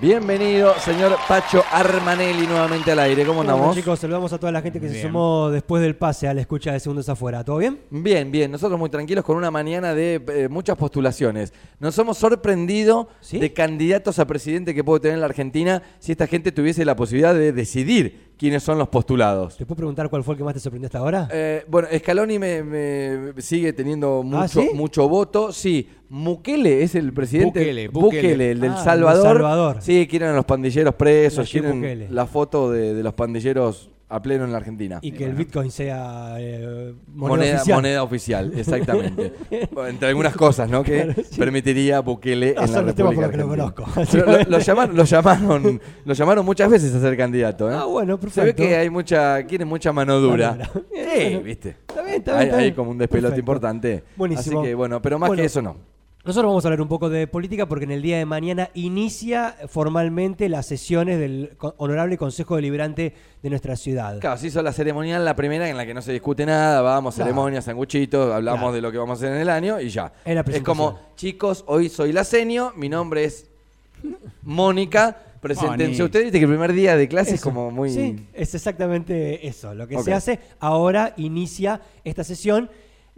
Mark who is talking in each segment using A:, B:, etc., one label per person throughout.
A: Bienvenido, señor Pacho Armanelli, nuevamente al aire. ¿Cómo
B: Bueno,
A: andamos?
B: chicos, saludamos a toda la gente que se sumó después del pase a la escucha de Segundos Afuera. ¿Todo bien?
A: Bien, bien. Nosotros muy tranquilos con una mañana de eh, muchas postulaciones. Nos hemos sorprendido
B: ¿Sí?
A: de candidatos a presidente que puede tener la Argentina si esta gente tuviese la posibilidad de decidir quiénes son los postulados.
B: ¿Te puedo preguntar cuál fue el que más te sorprendió hasta ahora?
A: Eh, bueno, Scaloni me, me sigue teniendo mucho,
B: ¿Ah, sí?
A: mucho voto. Sí, Mukele es el presidente.
C: Bukele, Bukele.
A: el del
B: Ah,
A: Salvador.
B: Salvador.
A: Sí, quieren a los pandilleros presos,
B: Nayib
A: quieren
B: Bukele.
A: la foto de, de los pandilleros a pleno en la Argentina.
B: y que el Bitcoin sea eh, moneda,
A: Moneda,
B: oficial.
A: moneda oficial, exactamente. Bueno, Entre algunas cosas, ¿no? Que
B: Claro, sí.
A: permitiría Bukele
B: No,
A: en la República
B: que lo
A: Argentina.
B: conozco.
A: Pero Lo, lo llamaron, lo, llamaron, lo llamaron muchas veces a ser candidato. ¿eh?
B: Ah, bueno,
A: Se ve
B: perfecto.
A: que hay mucha, quieren mucha mano dura.
B: Mano dura.
A: Sí,
B: Bueno,
A: viste.
B: Está bien, está bien.
A: Hay,
B: está
A: hay
B: bien.
A: como un despelote
B: Perfecto.
A: importante.
B: Buenísimo.
A: Así que bueno, pero más
B: Bueno,
A: que eso no.
B: Nosotros vamos a hablar un poco de política porque en el día de mañana inicia formalmente las sesiones del Honorable Consejo Deliberante de nuestra ciudad.
A: Claro, se hizo la ceremonial, la primera en la que no se discute nada, vamos,
B: Claro.
A: ceremonias, sanguchitos, hablamos
B: Claro.
A: de lo que vamos a hacer en el año y ya.
B: Es la
A: es como, chicos, hoy soy la senio, mi nombre es Mónica, preséntense ustedes, viste que el primer día de clase es como muy...
B: Sí, es exactamente eso. Lo que se hace ahora inicia esta sesión.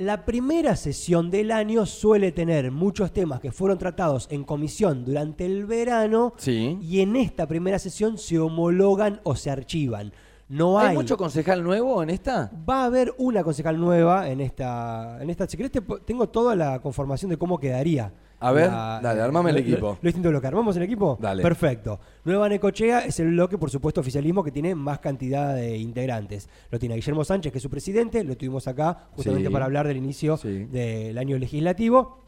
B: La primera sesión del año suele tener muchos temas que fueron tratados en comisión durante el verano
A: Sí.
B: y en esta primera sesión se homologan o se archivan. No hay,
A: ¿Hay mucho concejal nuevo en esta?
B: Va a haber una concejal nueva en esta. En esta si querés, te tengo toda la conformación de cómo quedaría.
A: A ver,
B: la-
A: dale, armame el
B: lo-
A: equipo.
B: Lo, lo distinto bloque. ¿Armamos el equipo?
A: Dale.
B: Perfecto. Nueva Necochea es el bloque, por supuesto, oficialismo que tiene más cantidad de integrantes. Lo tiene Guillermo Sánchez, que es su presidente, lo tuvimos acá justamente
A: Sí.
B: para hablar del inicio
A: Sí.
B: del año legislativo.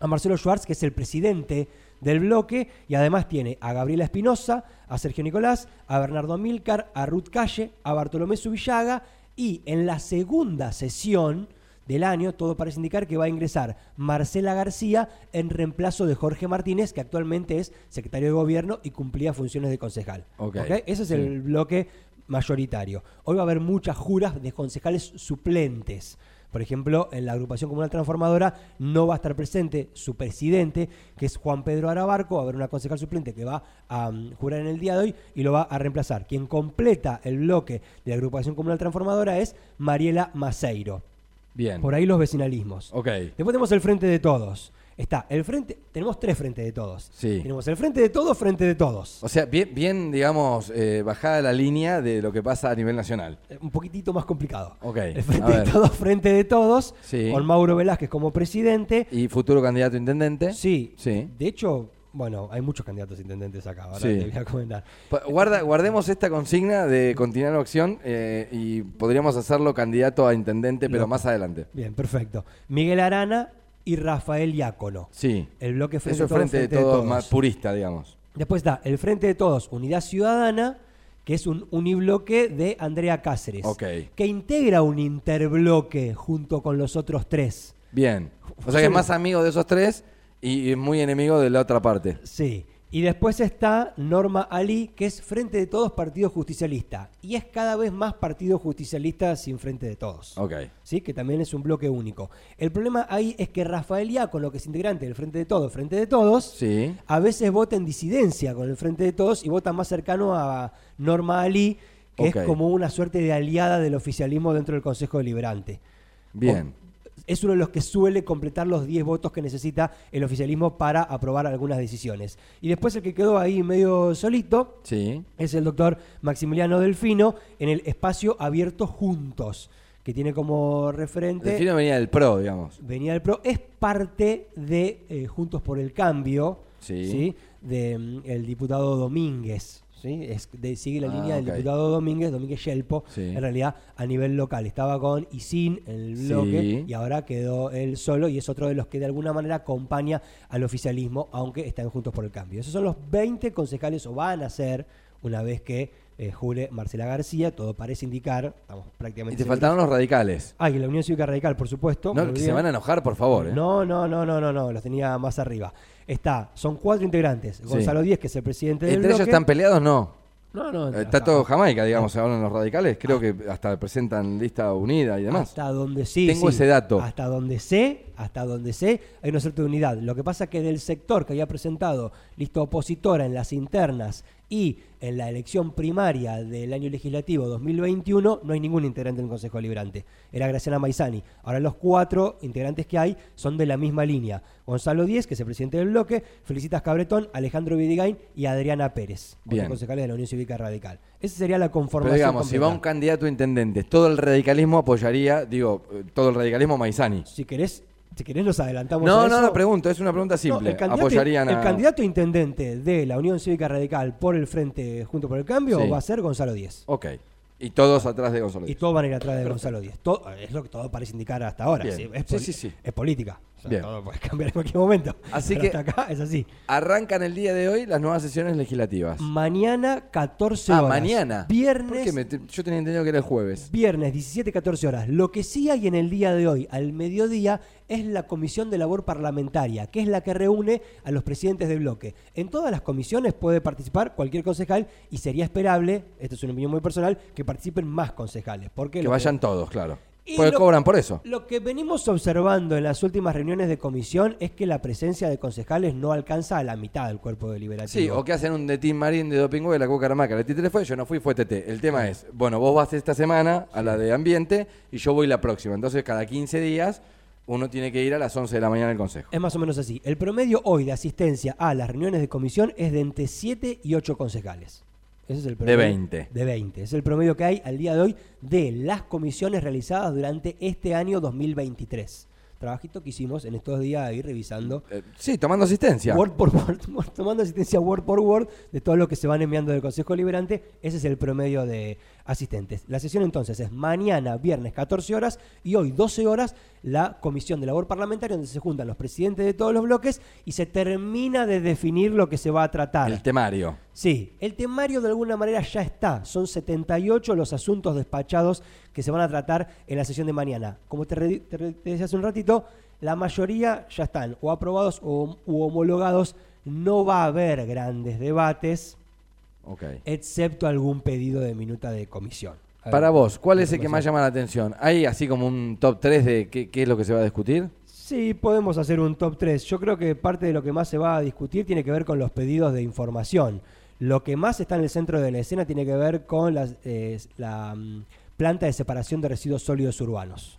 B: A Marcelo Schwartz, que es el presidente del bloque, y además tiene a Gabriela Espinosa, a Sergio Nicolás, a Bernardo Milcar, a Ruth Calle, a Bartolomé Subillaga, y en la segunda sesión del año, todo parece indicar que va a ingresar Marcela García en reemplazo de Jorge Martínez, que actualmente es secretario de gobierno y cumplía funciones de concejal. Ese es
A: sí.
B: el bloque mayoritario. Hoy va a haber muchas juras de concejales suplentes. Por ejemplo, en la agrupación comunal transformadora no va a estar presente su presidente, que es Juan Pedro Arabarco, va a haber una concejal suplente que va a mm, jurar en el día de hoy y lo va a reemplazar. Quien completa el bloque de la agrupación comunal transformadora es Mariela Maceiro.
A: Bien.
B: Por ahí los vecinalismos.
A: Ok.
B: Después tenemos el Frente de Todos. Está el Frente, tenemos tres Frentes de Todos.
A: Sí.
B: Tenemos el Frente de Todos, Frente de Todos.
A: O sea, bien, bien digamos, eh, bajada la línea de lo que pasa a nivel nacional.
B: Eh, Un poquitito más complicado.
A: Ok,
B: El Frente de. Todos, Frente de Todos,
A: Sí.
B: con Mauro Velázquez como presidente.
A: ¿Y futuro candidato a intendente?
B: Sí.
A: Sí.
B: De hecho, bueno, hay muchos candidatos intendentes acá, ahora
A: Sí.
B: te voy a comentar.
A: Guarda, guardemos esta consigna de continuar acción eh, y podríamos hacerlo candidato a intendente, pero
B: Lo-
A: más adelante.
B: Bien, perfecto. Miguel Arana y Rafael Diácono.
A: Sí.
B: El bloque Frente
A: Eso es
B: de Todos,
A: frente de
B: Frente
A: todo más purista, digamos.
B: Después está el Frente de Todos, Unidad Ciudadana, que es un unibloque de Andrea Cáceres.
A: Ok.
B: Que integra un interbloque junto con los otros tres.
A: Bien. O sea que es más amigo de esos tres y es muy enemigo de la otra parte.
B: Sí. Y después está Norma Ali, que es Frente de Todos, Partido Justicialista. Y es cada vez más Partido Justicialista sin Frente de Todos.
A: Ok.
B: ¿Sí? Que también es un bloque único. El problema ahí es que Rafael Diácono, que es integrante del Frente de Todos, Frente de Todos,
A: Sí.
B: a veces vota en disidencia con el Frente de Todos y vota más cercano a Norma Ali, que es como una suerte de aliada del oficialismo dentro del Consejo Deliberante.
A: Bien.
B: Es uno de los que suele completar los 10 votos que necesita el oficialismo para aprobar algunas decisiones. Y después el que quedó ahí medio solito
A: Sí.
B: es el doctor Maximiliano Delfino en el espacio Abierto Juntos, que tiene como referente...
A: Delfino venía del PRO, digamos.
B: venía del PRO, es parte de eh, Juntos por el Cambio,
A: Sí.
B: de mm, diputado Domínguez. ¿Sí? Es de- sigue la
A: Ah,
B: línea del diputado Domínguez, Domínguez Yelpo,
A: Sí.
B: en realidad a nivel local. Estaba con Isin en el
A: Sí.
B: bloque y ahora quedó él solo y es otro de los que de alguna manera acompaña al oficialismo, aunque están juntos por el cambio. Esos son los 20 concejales, o van a ser una vez que eh, jure Marcela García, todo parece indicar, estamos
A: Y
B: prácticamente...
A: te
B: seguros.
A: faltaron los radicales.
B: Ah, y la Unión Cívica Radical, por supuesto.
A: No, que se van a enojar, por favor. ¿eh?
B: No, no, no, no, no, no, los tenía más arriba. Está, son cuatro integrantes. Gonzalo Díez, que es el presidente del
A: ¿Entre ellos están peleados? No.
B: No, no,
A: Eh,
B: hasta-
A: Está todo Jamaica, digamos, hablan los radicales. Creo que hasta presentan lista unida y demás.
B: Hasta donde sí.
A: Tengo
B: sí.
A: ese dato.
B: Hasta donde sé, hasta donde sé, hay una cierta unidad. Lo que pasa es que del sector que había presentado lista opositora en las internas y en la elección primaria del año legislativo 2021, no hay ningún integrante del Consejo Liberante. Era Graciana Maizani. Ahora los cuatro integrantes que hay son de la misma línea. Gonzalo Díez, que es el presidente del bloque, Felicitas Cabretón, Alejandro Vidigain y Adriana Pérez,
A: Bien.
B: concejales de la Unión Cívica Radical. Esa sería la
A: Pero
B: conformación
A: digamos, si va un candidato a intendente, todo el radicalismo apoyaría, digo, eh, todo el radicalismo Maizani.
B: Si querés, si querés nos adelantamos
A: No,
B: a
A: no,
B: eso.
A: no pregunto, es una pregunta
B: No,
A: simple.
B: el, candidato,
A: Apoyarían
B: el
A: a...
B: candidato intendente de la Unión Cívica Radical por el Frente Junto por el Cambio
A: Sí.
B: va a ser Gonzalo Díez.
A: Ok. Y todos atrás de Gonzalo
B: Y
A: Díez.
B: todos van a ir atrás de Gonzalo Díez. Todo- es lo que todo parece indicar hasta ahora. Sí, es,
A: sí, sí.
B: es política. O sea,
A: Bien.
B: todo puede cambiar en cualquier momento.
A: Así
B: Pero
A: que-
B: hasta acá es así.
A: Arrancan el día de hoy las nuevas sesiones legislativas.
B: Mañana 14
A: ah,
B: horas.
A: mañana.
B: Viernes.
A: ¿Por qué me- te- yo tenía entendido que era el jueves.
B: Viernes 17-14 horas. Lo que sí hay en el día de hoy, al mediodía, es la Comisión de Labor Parlamentaria, que es la que reúne a los presidentes de bloque. En todas las comisiones puede participar cualquier concejal y sería esperable, esto es una opinión muy personal, que participen más concejales. Porque
A: Que vayan todos, claro.
B: Y
A: Porque
B: lo-
A: cobran por eso.
B: Lo que venimos observando en las últimas reuniones de comisión es que la presencia de concejales no alcanza a la mitad del cuerpo deliberativo.
A: Sí, o que hacen un de Team Marín de Doping de la Cucaramaca. El títere fue, yo no fui, fue TT. El tema es, bueno, vos vas esta semana a la de ambiente y yo voy la próxima. Entonces, cada 15 días uno tiene que ir a las 11 de la mañana al consejo.
B: Es más o menos así. El promedio hoy de asistencia a las reuniones de comisión es de entre 7 y 8 concejales. Ese es el promedio.
A: 20.
B: De 20. Es el promedio que hay al día de hoy de las comisiones realizadas durante este año 2023. Trabajito que hicimos en estos días ahí revisando
A: Eh, sí, tomando asistencia.
B: Word por Word, tomando asistencia Word por Word de todo lo que se van enviando del Consejo Liberante. Ese es el promedio de asistentes. La sesión entonces es mañana, viernes, 14 horas y hoy, 12 horas, la Comisión de Labor Parlamentaria, donde se juntan los presidentes de todos los bloques y se termina de definir lo que se va a tratar.
A: El temario.
B: Sí, el temario de alguna manera ya está. Son 78 los asuntos despachados que se van a tratar en la sesión de mañana. Como te, re- te re- te decía hace un ratito, la mayoría ya están o aprobados o u homologados. No va a haber grandes debates,
A: Ok.
B: excepto algún pedido de minuta de comisión. Ver,
A: Para vos, ¿cuál es el que más llama la atención? ¿Hay así como un top 3 de qué, qué es lo que se va a discutir?
B: Sí, podemos hacer un top 3. Yo creo que parte de lo que más se va a discutir tiene que ver con los pedidos de información. Lo que más está en el centro de la escena tiene que ver con las, eh, la mm, planta de separación de residuos sólidos urbanos.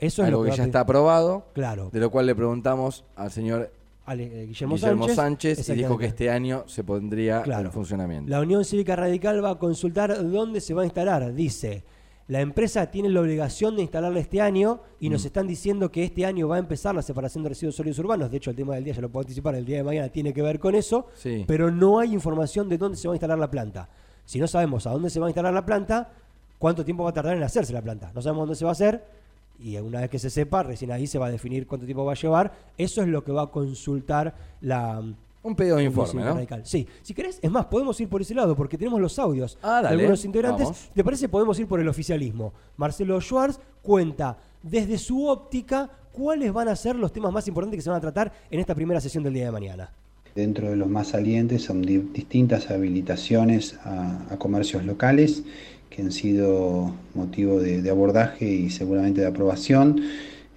B: Eso es lo
A: que
B: a
A: ya está aprobado,
B: Claro.
A: de lo cual le preguntamos al señor
B: Ale- eh, Guillermo,
A: Guillermo
B: Sánchez,
A: Sánchez, y dijo que este año se pondría
B: Claro.
A: en funcionamiento.
B: La Unión Cívica Radical va a consultar dónde se va a instalar. Dice, la empresa tiene la obligación de instalarla este año y
A: Mm.
B: nos están diciendo que este año va a empezar la separación de residuos sólidos urbanos. De hecho, el tema del día, ya lo puedo anticipar, el día de mañana tiene que ver con eso.
A: Sí.
B: Pero no hay información de dónde se va a instalar la planta. Si no sabemos a dónde se va a instalar la planta, cuánto tiempo va a tardar en hacerse la planta. No sabemos dónde se va a hacer y una vez que se sepa, recién ahí se va a definir cuánto tiempo va a llevar. Eso es lo que va a consultar la
A: Un pedido de informe, ¿no?
B: Radical. Sí, si querés, es más, podemos ir por ese lado porque tenemos los audios
A: Ah,
B: de
A: dale,
B: algunos integrantes.
A: vamos.
B: ¿Te parece? Podemos ir por el oficialismo. Marcelo Schwartz cuenta desde su óptica cuáles van a ser los temas más importantes que se van a tratar en esta primera sesión del día de mañana.
C: Dentro de los más salientes son di- distintas habilitaciones a, a comercios locales que han sido motivo de, abordaje y seguramente de aprobación,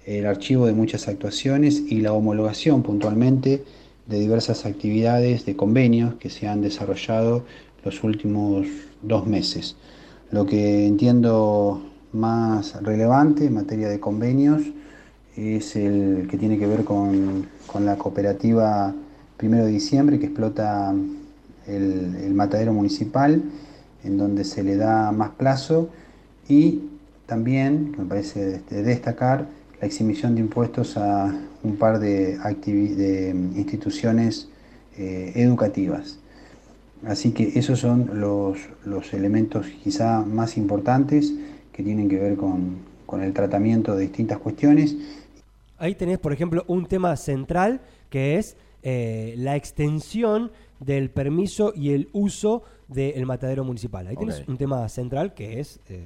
C: el archivo de muchas actuaciones y la homologación puntualmente de diversas actividades de convenios que se han desarrollado los últimos dos meses. Lo que entiendo más relevante en materia de convenios es el que tiene que ver con, con la cooperativa Primero de Diciembre que explota el matadero municipal, en donde se le da más plazo y también, me parece de destacar, la exhibición de impuestos a un par de, de instituciones eh, educativas. Así que esos son los, los elementos quizá más importantes que tienen que ver con, con el tratamiento de distintas cuestiones
B: Ahí tenés, por ejemplo, un tema central que es eh, la extensión del permiso y el uso del matadero municipal. Ahí tienes un tema central que es... eh,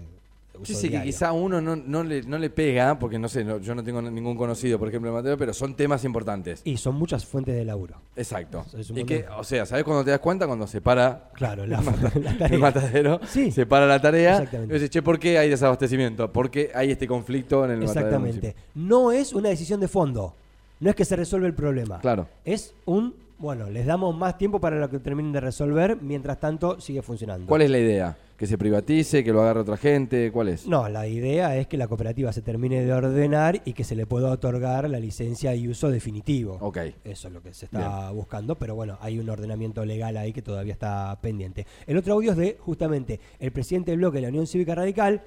B: uso
A: Sí, sí, que quizá uno no, no, le, no le pega, porque no sé, no- yo no tengo ningún conocido, por ejemplo, en Mateo, pero son temas importantes.
B: Y son muchas fuentes de laburo.
A: Exacto.
B: Es
A: Y que, o sea, ¿sabes cuando te das cuenta? Cuando se para
B: Claro, la, la
A: el matadero,
B: Sí.
A: se para la tarea,
B: Exactamente.
A: y dices, che, ¿por qué hay desabastecimiento? ¿Por qué hay este conflicto en el matadero
B: Exactamente.
A: municipal?
B: No es una decisión de fondo. No es que se resuelve el problema.
A: Claro.
B: Es un, bueno, les damos más tiempo para lo que terminen de resolver, mientras tanto sigue funcionando.
A: ¿Cuál es la idea? ¿Que se privatice? ¿Que lo agarre otra gente? ¿Cuál es?
B: No, la idea es que la cooperativa se termine de ordenar y que se le pueda otorgar la licencia y uso definitivo.
A: Ok.
B: Eso es lo que se está buscando, pero bueno, hay un ordenamiento legal ahí que todavía está pendiente. El otro audio es de justamente el presidente del bloque de la Unión Cívica Radical,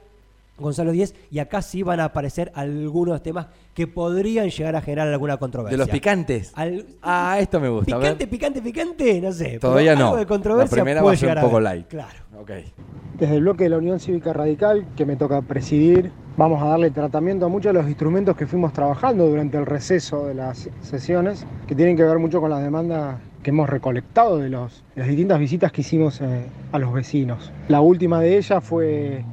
B: Gonzalo Díez, y acá sí van a aparecer algunos temas que podrían llegar a generar alguna controversia.
A: ¿De los picantes?
B: Al-
A: Ah, esto me gusta. a
B: picante, picante, picante, no sé.
A: Todavía no.
B: algo de controversia
A: La primera
B: puede
A: va a ser un
B: a
A: poco
B: haber.
A: light.
B: Claro.
A: Ok.
D: Desde el bloque de la Unión Cívica Radical, que me toca presidir, vamos a darle tratamiento a muchos de los instrumentos que fuimos trabajando durante el receso de las sesiones, que tienen que ver mucho con las demandas que hemos recolectado de, los, de las distintas visitas que hicimos eh, a los vecinos. La última de ellas fue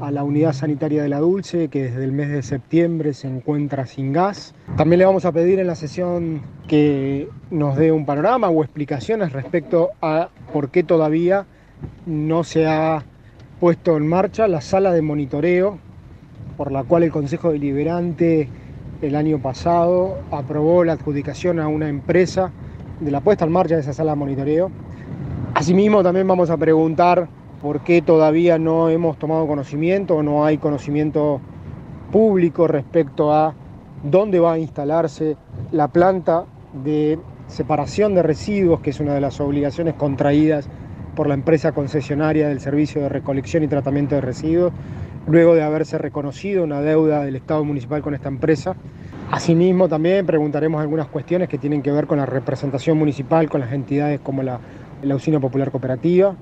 D: a la unidad sanitaria de la Dulce, que desde el mes de septiembre se encuentra sin gas. También le vamos a pedir en la sesión que nos dé un panorama o explicaciones respecto a por qué todavía no se ha puesto en marcha la sala de monitoreo por la cual el Consejo Deliberante el año pasado aprobó la adjudicación a una empresa de la puesta en marcha de esa sala de monitoreo. Asimismo, también vamos a preguntar por qué todavía no hemos tomado conocimiento o no hay conocimiento público respecto a dónde va a instalarse la planta de separación de residuos, que es una de las obligaciones contraídas por la empresa concesionaria del servicio de recolección y tratamiento de residuos, luego de haberse reconocido una deuda del Estado municipal con esta empresa. Asimismo, también preguntaremos algunas cuestiones que tienen que ver con la representación municipal, con las entidades como la, la Usina Popular Cooperativa.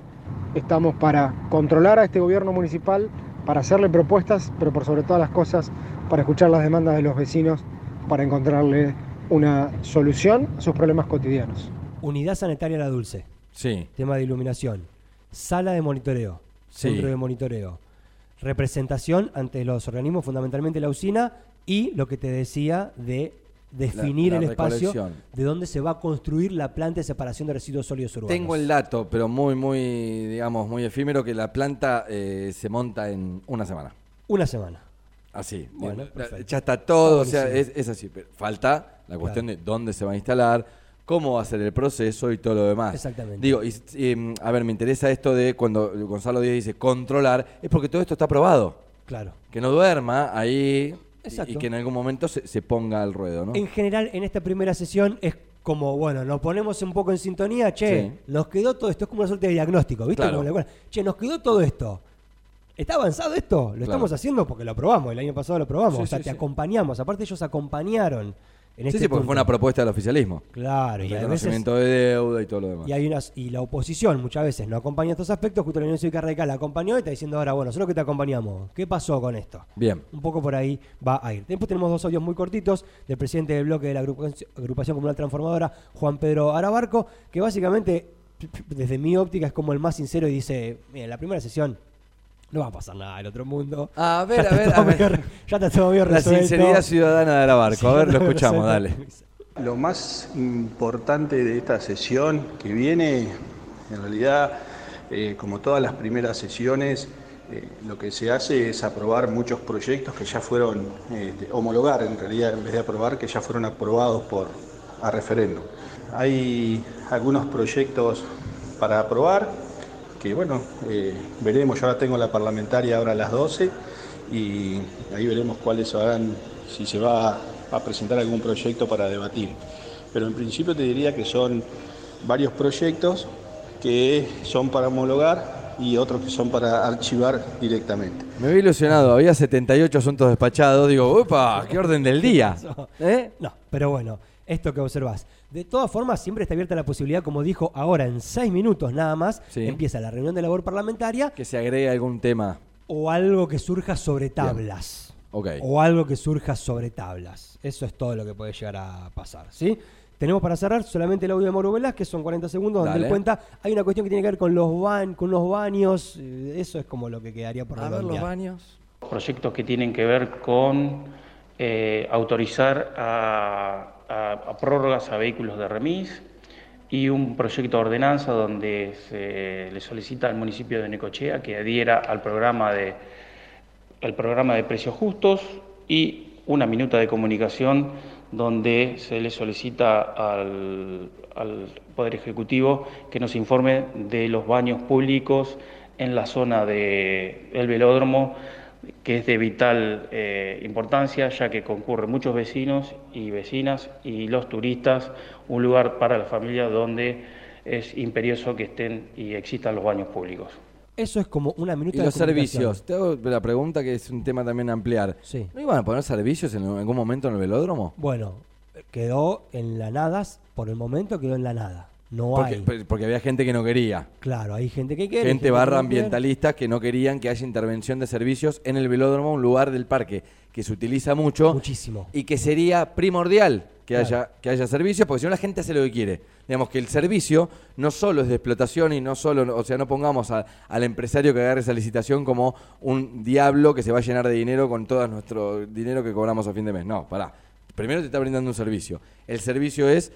D: Estamos para controlar a este gobierno municipal, para hacerle propuestas, pero por sobre todas las cosas, para escuchar las demandas de los vecinos, para encontrarle una solución a sus problemas cotidianos.
B: Unidad Sanitaria La Dulce.
A: Sí.
B: Tema de iluminación. Sala de monitoreo.
A: Sí.
B: Centro de monitoreo. Representación ante los organismos, fundamentalmente la usina, y lo que te decía de definir
A: La- la
B: el espacio de dónde se va a construir la planta de separación de residuos sólidos urbanos.
A: Tengo el dato, pero muy, muy, digamos, muy efímero, que la planta eh, se monta en una semana.
B: Una semana.
A: Así.
B: Bueno,
A: ya está todo, o sea, es, es así. Pero falta la cuestión de dónde se va a instalar, cómo va a ser el proceso y todo lo demás.
B: Exactamente.
A: Digo, y, y, a ver, me interesa esto de cuando Gonzalo Díaz dice controlar, es porque todo esto está aprobado.
B: Claro.
A: Que no duerma ahí
B: Exacto.
A: y que en algún momento se, se ponga al ruedo, ¿no?
B: En general, en esta primera sesión es como, bueno, nos ponemos un poco en sintonía, che,
A: Sí.
B: nos quedó todo esto, es como una suerte de diagnóstico, ¿viste?
A: Claro.
B: Como la escuela. che, nos quedó todo esto. ¿Está avanzado esto? Lo estamos haciendo porque lo aprobamos, el año pasado lo aprobamos,
A: Sí,
B: o sea,
A: sí,
B: te
A: sí.
B: acompañamos, aparte ellos acompañaron en
A: sí,
B: este
A: sí, porque
B: punto.
A: fue una propuesta del oficialismo.
B: Claro, y a veces
A: Reconocimiento de deuda y todo lo demás.
B: y hay unas y la oposición muchas veces no acompaña estos aspectos, justo la Unión Cívica Radical la acompañó y está diciendo ahora, bueno, nosotros que te acompañamos, ¿qué pasó con esto?
A: Bien.
B: Un poco por ahí va a ir. Después tenemos dos audios muy cortitos del presidente del bloque de la agrupación, agrupación Comunal Transformadora, Juan Pedro Arabarco, que básicamente, desde mi óptica, es como el más sincero y dice, mira, en la primera sesión no va a pasar nada del otro mundo.
A: A ver, a ver, a ver.
B: medio- ya está todo
A: La
B: resuelto.
A: sinceridad ciudadana de Arabarco.
B: Sí,
A: a ver, lo escuchamos, dale.
E: Lo más importante de esta sesión que viene, en realidad, eh, como todas las primeras sesiones, eh, lo que se hace es aprobar muchos proyectos que ya fueron, eh, homologar en realidad, en vez de aprobar, que ya fueron aprobados por, a referéndum. Hay algunos proyectos para aprobar, que bueno, eh, veremos, yo ahora tengo la parlamentaria ahora a las 12 y ahí veremos cuáles serán, si se va a presentar algún proyecto para debatir. Pero en principio te diría que son varios proyectos que son para homologar y otros que son para archivar directamente.
A: Me vi ilusionado, había 78 asuntos despachados. Digo, upa, qué orden del día. ¿Eh?
B: No, pero bueno, esto que observás. De todas formas, siempre está abierta la posibilidad, como dijo ahora, en seis minutos nada más,
A: Sí.
B: empieza la reunión de labor parlamentaria
A: Que se agregue algún tema.
B: o algo que surja sobre tablas.
A: Ok.
B: O algo que surja sobre tablas. Eso es todo lo que puede llegar a pasar, ¿sí? Tenemos para cerrar solamente el audio de Mauro Velázquez, son 40 segundos, donde
A: Dale.
B: él cuenta, hay una cuestión que tiene que ver con los, ban, con los baños, eh, eso es como lo que quedaría por
A: A ver los baños.
F: proyectos que tienen que ver con eh, autorizar a, a- prórrogas a vehículos de remis y un proyecto de ordenanza donde se le solicita al municipio de Necochea que adhiera al programa de, al programa de precios justos y una minuta de comunicación donde se le solicita al, al Poder Ejecutivo que nos informe de los baños públicos en la zona de- del velódromo, que es de vital eh, importancia, ya que concurren muchos vecinos y vecinas y los turistas, un lugar para la familia donde es imperioso que estén y existan los baños públicos.
B: Eso es como una minuta
A: Y
B: de
A: los servicios. Te hago la pregunta que es un tema también a ampliar.
B: Sí.
A: ¿No iban a poner servicios en algún momento en el velódromo?
B: Bueno, quedó en la nada, por el momento quedó en la nada. No
A: Porque,
B: hay.
A: pe- porque había gente que no quería.
B: Claro, hay gente que quiere.
A: Gente barra ambientalistas que no querían que haya intervención de servicios en el velódromo, un lugar del parque que se utiliza mucho
B: Muchísimo.
A: y que sería primordial que,
B: Claro.
A: haya, que haya servicios, porque si no la gente hace lo que quiere. Digamos que el servicio no solo es de explotación y no solo, o sea, no pongamos a- al empresario que agarre esa licitación como un diablo que se va a llenar de dinero con todo nuestro dinero que cobramos a fin de mes. No, pará. Primero te está brindando un servicio. El servicio es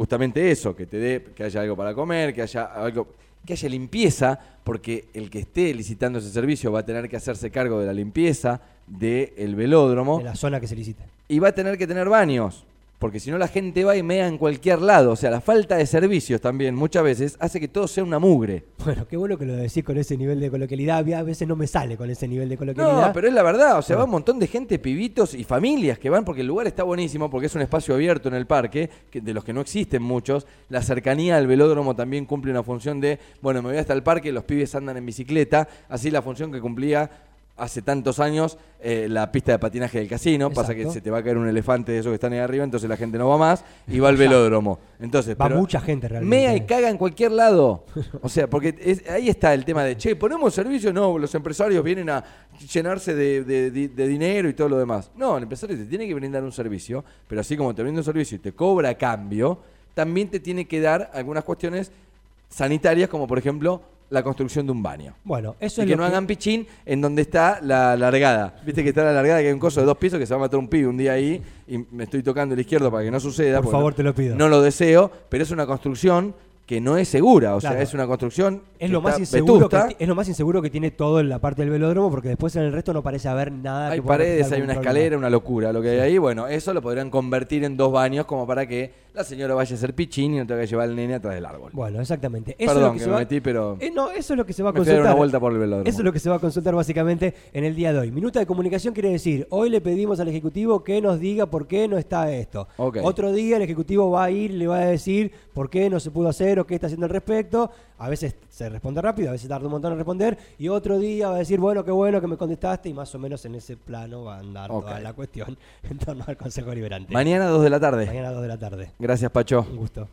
A: justamente eso, que te dé, que haya algo para comer, que haya algo, que haya limpieza, porque el que esté licitando ese servicio va a tener que hacerse cargo de la limpieza del velódromo
B: De la zona que se licite.
A: y va a tener que tener baños. Porque si no la gente va y mea en cualquier lado. O sea, la falta de servicios también muchas veces hace que todo sea una mugre.
B: Bueno, qué bueno que lo decís con ese nivel de coloquialidad. A veces no me sale con ese nivel de coloquialidad.
A: No, pero es la verdad. O sea, va un montón de gente, pibitos y familias que van porque el lugar está buenísimo, porque es un espacio abierto en el parque, que, de los que no existen muchos. La cercanía al velódromo también cumple una función de, bueno, me voy hasta el parque, los pibes andan en bicicleta. Así la función que cumplía hace tantos años eh, la pista de patinaje del casino. Pasa que se te va a caer un elefante de esos que están ahí arriba, entonces la gente no va más y va al velódromo. Entonces,
B: Va
A: pero
B: mucha gente realmente.
A: Mea y caga en cualquier lado. O sea, porque es- ahí está el tema de, che, ponemos servicio, no, los empresarios vienen a llenarse de, de- de- de dinero y todo lo demás. No, el empresario te tiene que brindar un servicio, pero así como te brinda un servicio y te cobra a cambio, también te tiene que dar algunas cuestiones sanitarias, como por ejemplo la construcción de un baño.
B: Bueno, eso
A: Y
B: es
A: que
B: lo
A: no hagan pichín en donde está la largada. Viste que está la largada, que hay un coso de dos pisos que se va a matar un pibe un día ahí y me estoy tocando el izquierdo para que no suceda.
B: Por favor,
A: no-
B: te lo pido.
A: No lo deseo, pero es una construcción que no es segura. O
B: Claro.
A: sea, es una construcción
B: Es
A: que
B: lo, más inseguro que, es lo más inseguro que tiene todo en la parte del velódromo porque después en el resto no parece haber nada
A: Hay
B: que
A: paredes, hay una
B: problema.
A: escalera, una locura lo que hay ahí. Bueno, eso lo podrían convertir en dos baños como para que la señora vaya a hacer pichín y no tenga que llevar al nene atrás del árbol.
B: Bueno, exactamente. Eso es
A: Perdón
B: lo que,
A: que
B: se
A: me
B: va...
A: metí, pero
B: Eh, no, eso es lo que se va a
A: dar
B: consultar.
A: una vuelta por el velódromo.
B: Eso es lo que se va a consultar básicamente en el día de hoy. Minuta de comunicación quiere decir, hoy le pedimos al Ejecutivo que nos diga por qué no está esto. Otro día el Ejecutivo va a ir y le va a decir por qué no se pudo hacer o qué está haciendo al respecto. A veces se responde rápido, a veces tarda un montón en responder. Y otro día va a decir, bueno, qué bueno que me contestaste. Y más o menos en ese plano va a andar toda la cuestión en torno al Consejo Liberante.
A: Mañana 2 de la tarde.
B: Mañana 2 de la tarde.
A: Gracias, Pacho.
B: Un gusto.